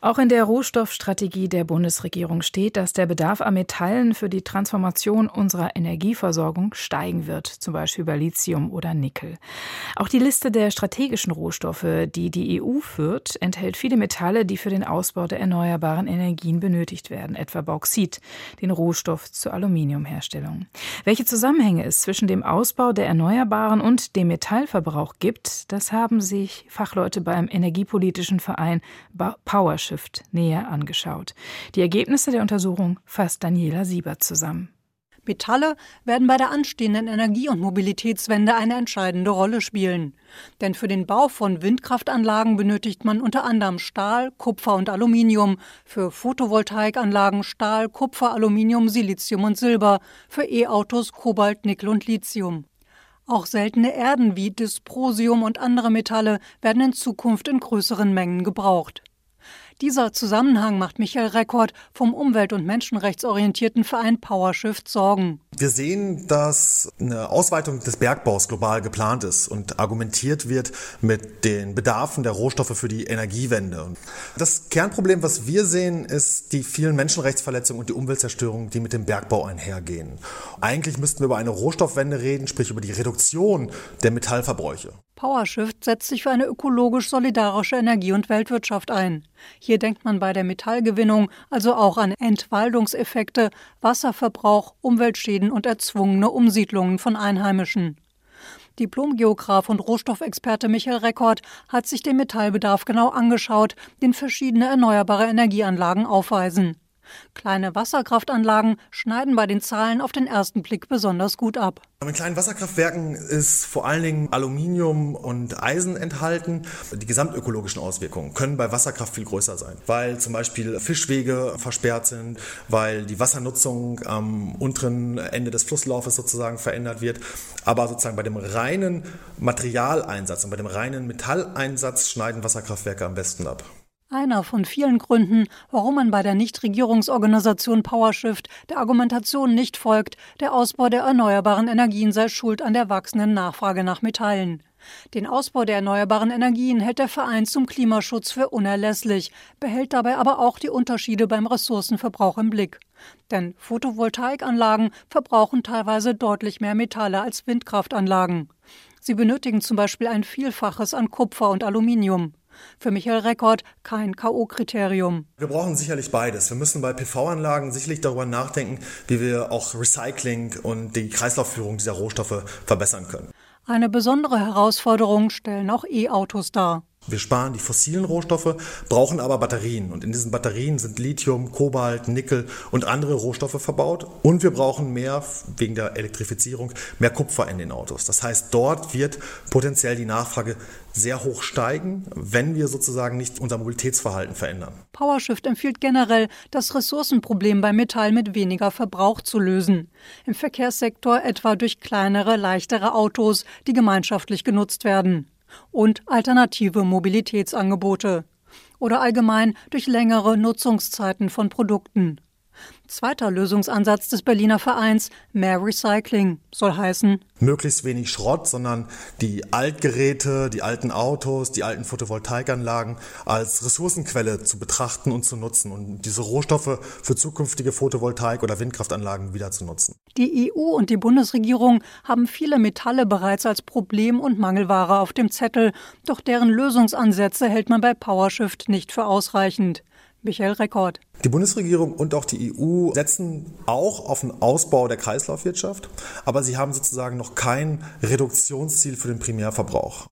Auch in der Rohstoffstrategie der Bundesregierung steht, dass der Bedarf an Metallen für die Transformation unserer Energieversorgung steigen wird, zum Beispiel bei Lithium oder Nickel. Auch die Liste der strategischen Rohstoffe, die die EU führt, enthält viele Metalle, die für den Ausbau der erneuerbaren Energien benötigt werden, etwa Bauxit, den Rohstoff zur Aluminiumherstellung. Welche Zusammenhänge es zwischen dem Ausbau der Erneuerbaren und dem Metallverbrauch gibt, das haben sich Fachleute beim Energiepolitischen Verein Power Shift näher angeschaut. Die Ergebnisse der Untersuchung fasst Daniela Siebert zusammen. Metalle werden bei der anstehenden Energie- und Mobilitätswende eine entscheidende Rolle spielen. Denn für den Bau von Windkraftanlagen benötigt man unter anderem Stahl, Kupfer und Aluminium, für Photovoltaikanlagen Stahl, Kupfer, Aluminium, Silizium und Silber, für E-Autos Kobalt, Nickel und Lithium. Auch seltene Erden wie Dysprosium und andere Metalle werden in Zukunft in größeren Mengen gebraucht. Dieser Zusammenhang macht Michael Rekord vom umwelt- und menschenrechtsorientierten Verein PowerShift Sorgen. Wir sehen, dass eine Ausweitung des Bergbaus global geplant ist und argumentiert wird mit den Bedarfen der Rohstoffe für die Energiewende. Das Kernproblem, was wir sehen, ist die vielen Menschenrechtsverletzungen und die Umweltzerstörung, die mit dem Bergbau einhergehen. Eigentlich müssten wir über eine Rohstoffwende reden, sprich über die Reduktion der Metallverbräuche. PowerShift setzt sich für eine ökologisch solidarische Energie- und Weltwirtschaft ein. Hier denkt man bei der Metallgewinnung also auch an Entwaldungseffekte, Wasserverbrauch, Umweltschäden und erzwungene Umsiedlungen von Einheimischen. Diplomgeograf und Rohstoffexperte Michael Rekord hat sich den Metallbedarf genau angeschaut, den verschiedene erneuerbare Energieanlagen aufweisen. Kleine Wasserkraftanlagen schneiden bei den Zahlen auf den ersten Blick besonders gut ab. In kleinen Wasserkraftwerken ist vor allen Dingen Aluminium und Eisen enthalten. Die gesamtökologischen Auswirkungen können bei Wasserkraft viel größer sein, weil zum Beispiel Fischwege versperrt sind, weil die Wassernutzung am unteren Ende des Flusslaufes sozusagen verändert wird. Aber sozusagen bei dem reinen Materialeinsatz und bei dem reinen Metalleinsatz schneiden Wasserkraftwerke am besten ab. Einer von vielen Gründen, warum man bei der Nichtregierungsorganisation PowerShift der Argumentation nicht folgt, der Ausbau der erneuerbaren Energien sei schuld an der wachsenden Nachfrage nach Metallen. Den Ausbau der erneuerbaren Energien hält der Verein zum Klimaschutz für unerlässlich, behält dabei aber auch die Unterschiede beim Ressourcenverbrauch im Blick. Denn Photovoltaikanlagen verbrauchen teilweise deutlich mehr Metalle als Windkraftanlagen. Sie benötigen zum Beispiel ein Vielfaches an Kupfer und Aluminium. Für Michael Rekord kein K.O.-Kriterium. Wir brauchen sicherlich beides. Wir müssen bei PV-Anlagen sicherlich darüber nachdenken, wie wir auch Recycling und die Kreislaufführung dieser Rohstoffe verbessern können. Eine besondere Herausforderung stellen auch E-Autos dar. Wir sparen die fossilen Rohstoffe, brauchen aber Batterien. Und in diesen Batterien sind Lithium, Kobalt, Nickel und andere Rohstoffe verbaut. Und wir brauchen mehr, wegen der Elektrifizierung, mehr Kupfer in den Autos. Das heißt, dort wird potenziell die Nachfrage sehr hoch steigen, wenn wir sozusagen nicht unser Mobilitätsverhalten verändern. PowerShift empfiehlt generell, das Ressourcenproblem bei Metall mit weniger Verbrauch zu lösen. Im Verkehrssektor etwa durch kleinere, leichtere Autos, die gemeinschaftlich genutzt werden und alternative Mobilitätsangebote oder allgemein durch längere Nutzungszeiten von Produkten. Zweiter Lösungsansatz des Berliner Vereins, mehr Recycling, soll heißen. Möglichst wenig Schrott, sondern die Altgeräte, die alten Autos, die alten Photovoltaikanlagen als Ressourcenquelle zu betrachten und zu nutzen und diese Rohstoffe für zukünftige Photovoltaik- oder Windkraftanlagen wieder zu nutzen. Die EU und die Bundesregierung haben viele Metalle bereits als Problem- und Mangelware auf dem Zettel, doch deren Lösungsansätze hält man bei PowerShift nicht für ausreichend. Michael Rekord. Die Bundesregierung und auch die EU setzen auch auf den Ausbau der Kreislaufwirtschaft, aber sie haben sozusagen noch kein Reduktionsziel für den Primärverbrauch.